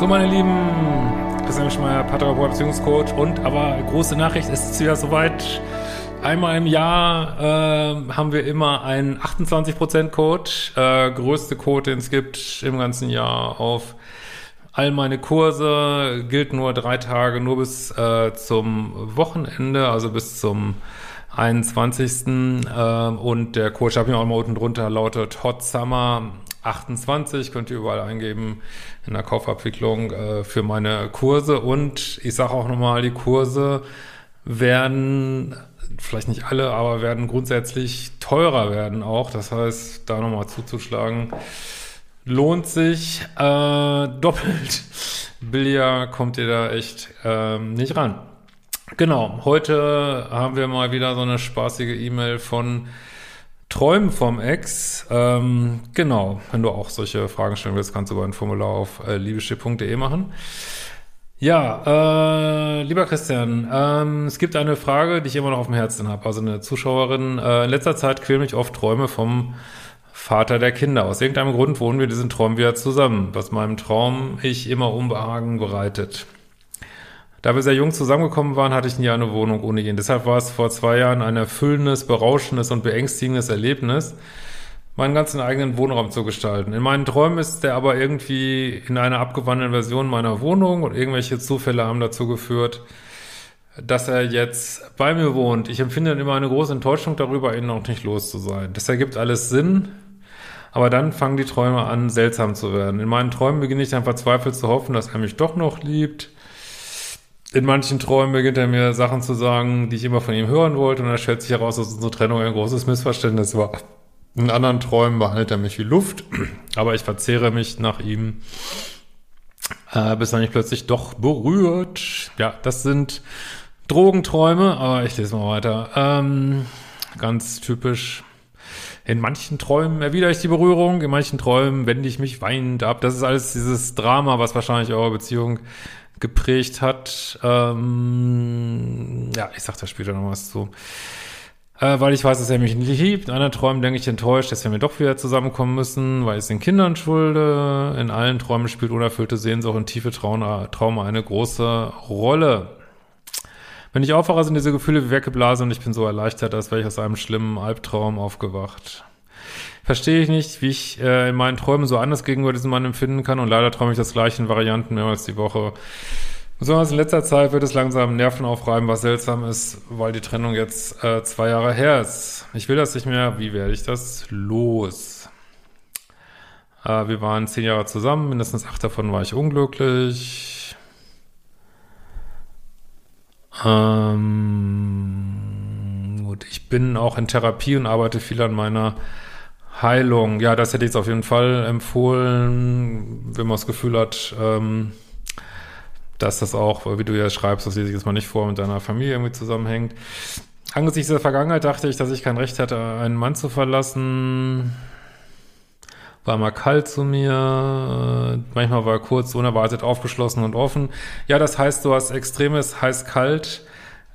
So, meine Lieben, Christian Schmeier, Paartherapeut, Beziehungscoach und aber große Nachricht, es ist wieder soweit. Einmal im Jahr äh, haben wir immer einen 28% Code, äh, größte Code, den es gibt im ganzen Jahr auf all meine Kurse, gilt nur drei Tage, nur bis äh, zum Wochenende, also bis zum 21. Äh, und der Code, ich habe mir auch mal unten drunter, lautet Hot Summer 28, könnt ihr überall eingeben in der Kaufabwicklung äh, für meine Kurse. Und ich sage auch nochmal, die Kurse werden, vielleicht nicht alle, aber werden grundsätzlich teurer werden auch. Das heißt, da nochmal zuzuschlagen, lohnt sich äh, doppelt. Billiger kommt ihr da echt äh, nicht ran. Genau, heute haben wir mal wieder so eine spaßige E-Mail von Träumen vom Ex. Ähm, genau, wenn du auch solche Fragen stellen willst, kannst du über ein Formular auf äh, liebeschiff.de machen. Ja, äh, lieber Christian, ähm, es gibt eine Frage, die ich immer noch auf dem Herzen habe. Also eine Zuschauerin, äh, in letzter Zeit quälen mich oft Träume vom Vater der Kinder. Aus irgendeinem Grund wohnen wir diesen Traum wieder zusammen, was meinem Traum ich immer Unbehagen bereitet. Da wir sehr jung zusammengekommen waren, hatte ich nie eine Wohnung ohne ihn. Deshalb war es vor zwei Jahren ein erfüllendes, berauschendes und beängstigendes Erlebnis, meinen ganzen eigenen Wohnraum zu gestalten. In meinen Träumen ist der aber irgendwie in einer abgewandelten Version meiner Wohnung und irgendwelche Zufälle haben dazu geführt, dass er jetzt bei mir wohnt. Ich empfinde dann immer eine große Enttäuschung darüber, ihn noch nicht los zu sein. Das ergibt alles Sinn, aber dann fangen die Träume an, seltsam zu werden. In meinen Träumen beginne ich dann verzweifelt zu hoffen, dass er mich doch noch liebt, in manchen Träumen beginnt er mir Sachen zu sagen, die ich immer von ihm hören wollte. Und dann stellt sich heraus, dass unsere Trennung ein großes Missverständnis war. In anderen Träumen behandelt er mich wie Luft, aber ich verzehre mich nach ihm, äh, bis er mich plötzlich doch berührt. Ja, das sind Drogenträume, aber ich lese mal weiter. Ähm, ganz typisch. In manchen Träumen erwidere ich die Berührung, in manchen Träumen wende ich mich weinend ab. Das ist alles dieses Drama, was wahrscheinlich eure Beziehung geprägt hat. Ähm, ja, ich sag da später noch was zu. Äh, weil ich weiß, dass er mich nicht liebt. In anderen Träumen denke ich enttäuscht, dass wir mir doch wieder zusammenkommen müssen, weil ich es den Kindern schulde. In allen Träumen spielt unerfüllte Sehnsucht und tiefe Trauma eine große Rolle. Wenn ich aufwache, sind diese Gefühle wie weggeblasen und ich bin so erleichtert, als wäre ich aus einem schlimmen Albtraum aufgewacht verstehe ich nicht, wie ich äh, in meinen Träumen so anders gegenüber diesem Mann empfinden kann und leider träume ich das gleiche in Varianten mehrmals die Woche. Besonders in letzter Zeit wird es langsam Nerven aufreiben, was seltsam ist, weil die Trennung jetzt äh, zwei Jahre her ist. Ich will das nicht mehr. Wie werde ich das los? Äh, wir waren zehn Jahre zusammen, mindestens acht davon war ich unglücklich. Ähm, gut, ich bin auch in Therapie und arbeite viel an meiner Heilung, ja, das hätte ich jetzt auf jeden Fall empfohlen, wenn man das Gefühl hat, ähm, dass das auch, wie du ja schreibst, das lese ich jetzt mal nicht vor, mit deiner Familie irgendwie zusammenhängt. Angesichts der Vergangenheit dachte ich, dass ich kein Recht hatte, einen Mann zu verlassen. War mal kalt zu mir, manchmal war er kurz unerwartet aufgeschlossen und offen. Ja, das heißt, du hast extremes heiß-kalt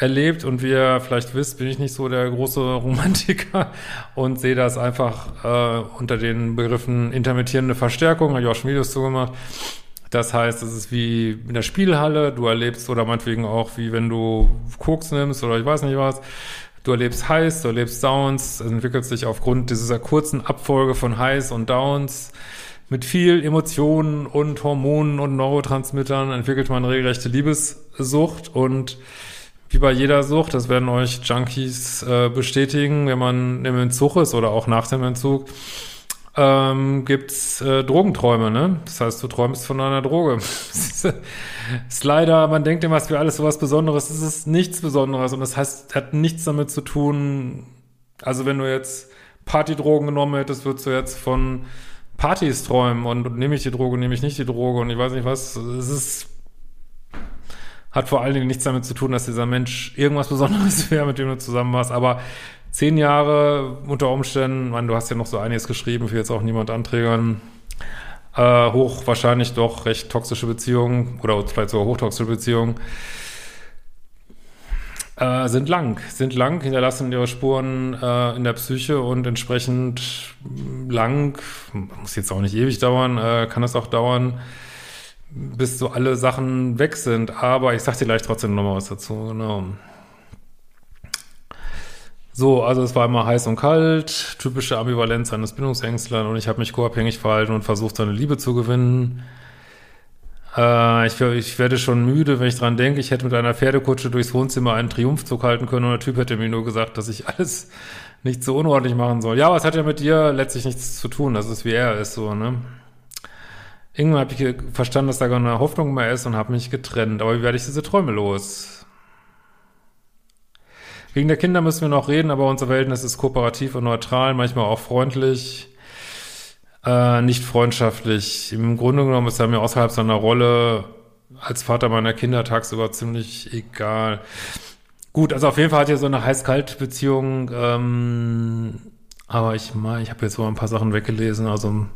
erlebt und wie ihr vielleicht wisst, bin ich nicht so der große Romantiker und sehe das einfach äh, unter den Begriffen intermittierende Verstärkung, habe ich auch schon Videos zugemacht. Das heißt, es ist wie in der Spielhalle, du erlebst oder meinetwegen auch wie wenn du Koks nimmst oder ich weiß nicht was, du erlebst Highs, du erlebst Downs, es entwickelt sich aufgrund dieser kurzen Abfolge von Highs und Downs mit viel Emotionen und Hormonen und Neurotransmittern entwickelt man regelrechte Liebessucht und wie bei jeder Sucht, das werden euch Junkies äh, bestätigen, wenn man im Entzug ist oder auch nach dem Entzug, ähm, gibt's äh, Drogenträume, ne? Das heißt, du träumst von einer Droge. ist leider, man denkt immer, es wäre alles so was Besonderes. Es ist nichts Besonderes und das heißt, hat nichts damit zu tun. Also wenn du jetzt Partydrogen genommen hättest, würdest du jetzt von Partys träumen und, und nehme ich die Droge, nehme ich nicht die Droge und ich weiß nicht was. Es ist hat vor allen Dingen nichts damit zu tun, dass dieser Mensch irgendwas Besonderes wäre, mit dem du zusammen warst. Aber zehn Jahre unter Umständen, man, du hast ja noch so einiges geschrieben, für jetzt auch niemand anträgern. Äh, hoch wahrscheinlich doch recht toxische Beziehungen oder vielleicht sogar hochtoxische Beziehungen äh, sind lang, sind lang, hinterlassen ihre Spuren äh, in der Psyche und entsprechend lang, muss jetzt auch nicht ewig dauern, äh, kann es auch dauern, bis so alle Sachen weg sind. Aber ich sag dir gleich trotzdem nochmal was dazu, genau. So, also es war immer heiß und kalt, typische Ambivalenz eines Bindungsängstlern und ich habe mich co-abhängig verhalten und versucht, seine Liebe zu gewinnen. Äh, ich, ich, werde schon müde, wenn ich dran denke, ich hätte mit einer Pferdekutsche durchs Wohnzimmer einen Triumphzug halten können und der Typ hätte mir nur gesagt, dass ich alles nicht so unordentlich machen soll. Ja, aber es hat ja mit dir letztlich nichts zu tun, das ist wie er ist so, ne? Irgendwann habe ich verstanden, dass da gar eine Hoffnung mehr ist und habe mich getrennt. Aber wie werde ich diese Träume los? Wegen der Kinder müssen wir noch reden, aber unser Verhältnis ist kooperativ und neutral, manchmal auch freundlich, äh, nicht freundschaftlich. Im Grunde genommen ist er mir außerhalb seiner Rolle als Vater meiner Kinder tagsüber ziemlich egal. Gut, also auf jeden Fall hat er so eine heiß-kalt-Beziehung, ähm, aber ich mal, ich habe jetzt so ein paar Sachen weggelesen, also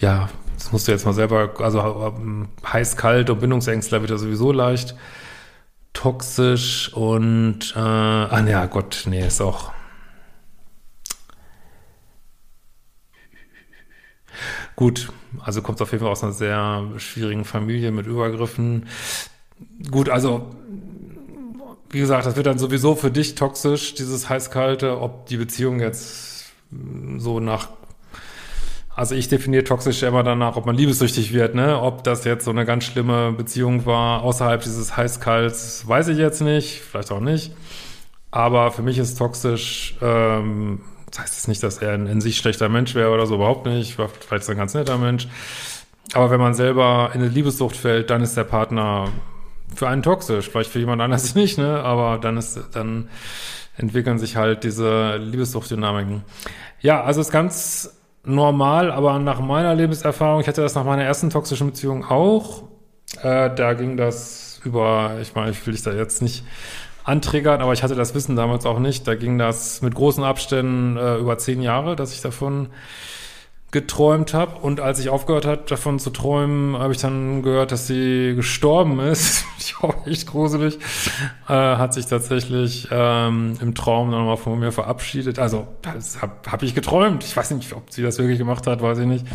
ja, das musst du jetzt mal selber, also ähm, heiß-kalt und Bindungsängstler wird ja sowieso leicht toxisch und äh, ah ja, Gott, nee, ist auch. Gut, also kommt auf jeden Fall aus einer sehr schwierigen Familie mit Übergriffen. Gut, also wie gesagt, das wird dann sowieso für dich toxisch, dieses heiß-kalte, ob die Beziehung jetzt so nach also ich definiere toxisch immer danach, ob man liebessüchtig wird, ne? Ob das jetzt so eine ganz schlimme Beziehung war, außerhalb dieses Heißkalts, weiß ich jetzt nicht, vielleicht auch nicht. Aber für mich ist toxisch, ähm, das heißt jetzt nicht, dass er ein in sich schlechter Mensch wäre oder so, überhaupt nicht. Vielleicht ein ganz netter Mensch. Aber wenn man selber in eine Liebessucht fällt, dann ist der Partner für einen toxisch. Vielleicht für jemand anders nicht, ne? Aber dann ist, dann entwickeln sich halt diese Liebessuchtdynamiken. Ja, also es ist ganz normal, aber nach meiner Lebenserfahrung, ich hatte das nach meiner ersten toxischen Beziehung auch. Äh, da ging das über, ich meine, ich will dich da jetzt nicht antriggern, aber ich hatte das Wissen damals auch nicht. Da ging das mit großen Abständen äh, über zehn Jahre, dass ich davon geträumt habe. Und als ich aufgehört habe, davon zu träumen, habe ich dann gehört, dass sie gestorben ist. ich war echt gruselig. Äh, hat sich tatsächlich ähm, im Traum dann mal von mir verabschiedet. Also, habe hab ich geträumt. Ich weiß nicht, ob sie das wirklich gemacht hat, weiß ich nicht.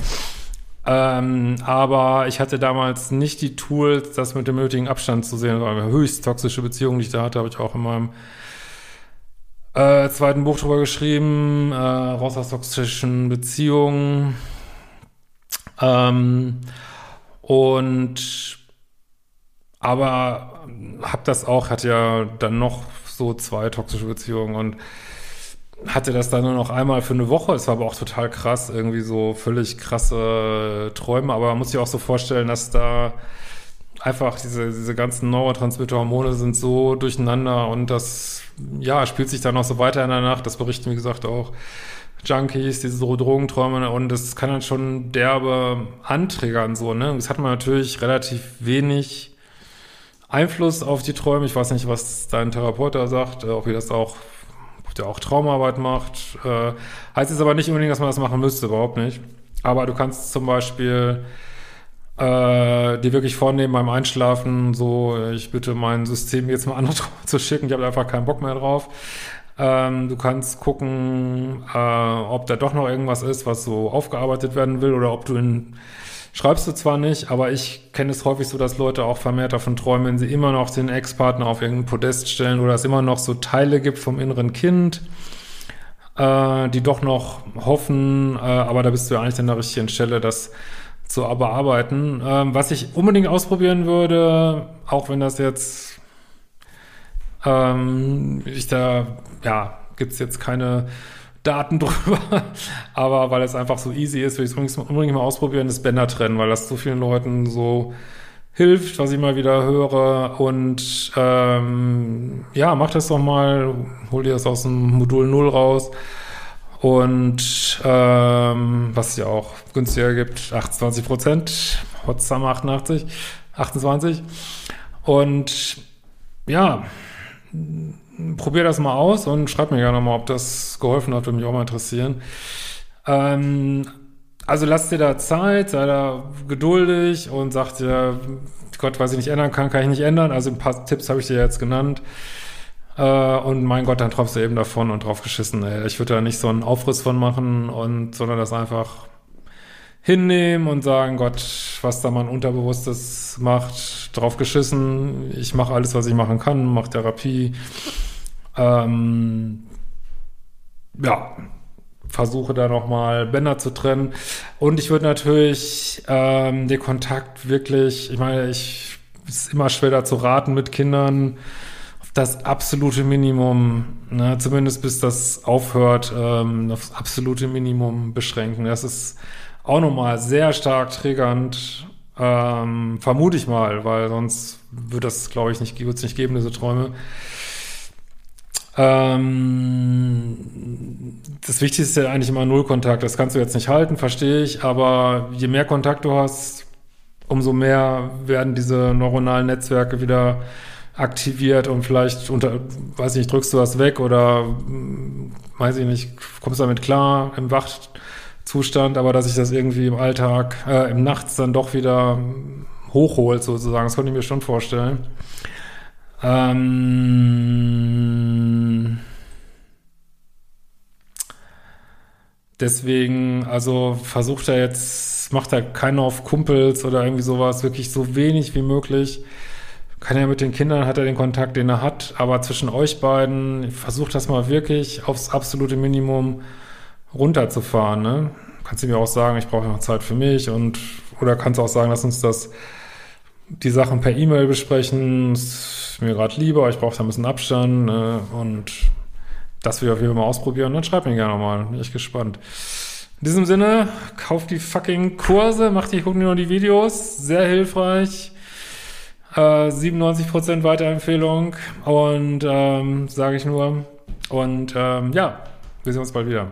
Ähm, aber ich hatte damals nicht die Tools, das mit dem nötigen Abstand zu sehen. Das war eine höchst toxische Beziehung, die ich da hatte, habe ich auch in meinem äh, zweiten Buch drüber geschrieben, äh, raus aus toxischen Beziehungen. Ähm, und aber hab das auch, hatte ja dann noch so zwei toxische Beziehungen und hatte das dann nur noch einmal für eine Woche. Es war aber auch total krass, irgendwie so völlig krasse Träume. Aber man muss sich auch so vorstellen, dass da einfach diese, diese ganzen Neurotransmitter-Hormone sind so durcheinander und das, ja, spielt sich dann noch so weiter in der Nacht. Das berichten, wie gesagt, auch Junkies, diese Drogenträume und das kann dann schon derbe anträgern, so, ne? Das hat man natürlich relativ wenig Einfluss auf die Träume. Ich weiß nicht, was dein Therapeut da sagt, äh, ob ihr das auch, ob der auch Traumarbeit macht. Äh, heißt jetzt aber nicht unbedingt, dass man das machen müsste, überhaupt nicht. Aber du kannst zum Beispiel äh, die wirklich vornehmen beim Einschlafen, so, ich bitte mein System jetzt mal anders zu schicken, ich habe einfach keinen Bock mehr drauf. Ähm, du kannst gucken, äh, ob da doch noch irgendwas ist, was so aufgearbeitet werden will oder ob du in Schreibst du zwar nicht, aber ich kenne es häufig so, dass Leute auch vermehrt davon träumen, wenn sie immer noch den Ex-Partner auf irgendein Podest stellen oder es immer noch so Teile gibt vom inneren Kind, äh, die doch noch hoffen, äh, aber da bist du ja eigentlich an der richtigen Stelle, dass zu bearbeiten. Ähm, was ich unbedingt ausprobieren würde, auch wenn das jetzt ähm, ich da, ja, gibt's jetzt keine Daten drüber, aber weil es einfach so easy ist, würde ich es unbedingt mal ausprobieren, das Bänder trennen, weil das so vielen Leuten so hilft, was ich mal wieder höre. Und ähm, ja, mach das doch mal, hol dir das aus dem Modul 0 raus. Und ähm, was ja auch günstiger gibt, 28 Prozent, Hot Summer 88, 28. Und ja, probier das mal aus und schreib mir gerne mal, ob das geholfen hat, würde mich auch mal interessieren. Ähm, also lass dir da Zeit, sei da geduldig und sag dir, Gott, was ich nicht ändern kann, kann ich nicht ändern. Also ein paar Tipps habe ich dir jetzt genannt. Äh, und mein Gott, dann träumst du eben davon und drauf geschissen. Ey. Ich würde da nicht so einen Aufriss von machen und sondern das einfach hinnehmen und sagen, Gott, was da mein Unterbewusstes macht, drauf geschissen, ich mache alles, was ich machen kann, mache Therapie, ähm, ja, versuche da nochmal Bänder zu trennen. Und ich würde natürlich ähm, den Kontakt wirklich, ich meine, ich ist immer schwer zu raten mit Kindern, das absolute Minimum, ne, zumindest bis das aufhört, ähm, aufs absolute Minimum beschränken. Das ist auch nochmal sehr stark triggernd, ähm, vermute ich mal, weil sonst würde das, glaube ich, nicht, wird nicht geben, diese Träume. Ähm, das Wichtigste ist ja eigentlich immer Nullkontakt. Das kannst du jetzt nicht halten, verstehe ich, aber je mehr Kontakt du hast, umso mehr werden diese neuronalen Netzwerke wieder aktiviert und vielleicht unter, weiß ich nicht, drückst du was weg oder hm, weiß ich nicht, kommst damit klar im Wachzustand, aber dass sich das irgendwie im Alltag, äh, im Nachts dann doch wieder hochholt sozusagen, das konnte ich mir schon vorstellen. Ähm, deswegen, also versucht er jetzt, macht er keinen auf Kumpels oder irgendwie sowas, wirklich so wenig wie möglich. Kann er mit den Kindern, hat er den Kontakt, den er hat, aber zwischen euch beiden, versucht das mal wirklich aufs absolute Minimum runterzufahren, ne? Kannst du mir auch sagen, ich brauche noch Zeit für mich und, oder kannst du auch sagen, lass uns das, die Sachen per E-Mail besprechen, mir gerade lieber, ich brauche da ein bisschen Abstand äh, und das will ich auf jeden Fall mal ausprobieren. Dann schreib mir gerne mal, bin ich gespannt. In diesem Sinne, kauft die fucking Kurse, macht die, gucken nur die Videos, sehr hilfreich. Äh, 97% Weiterempfehlung und ähm, sage ich nur. Und ähm, ja, wir sehen uns bald wieder.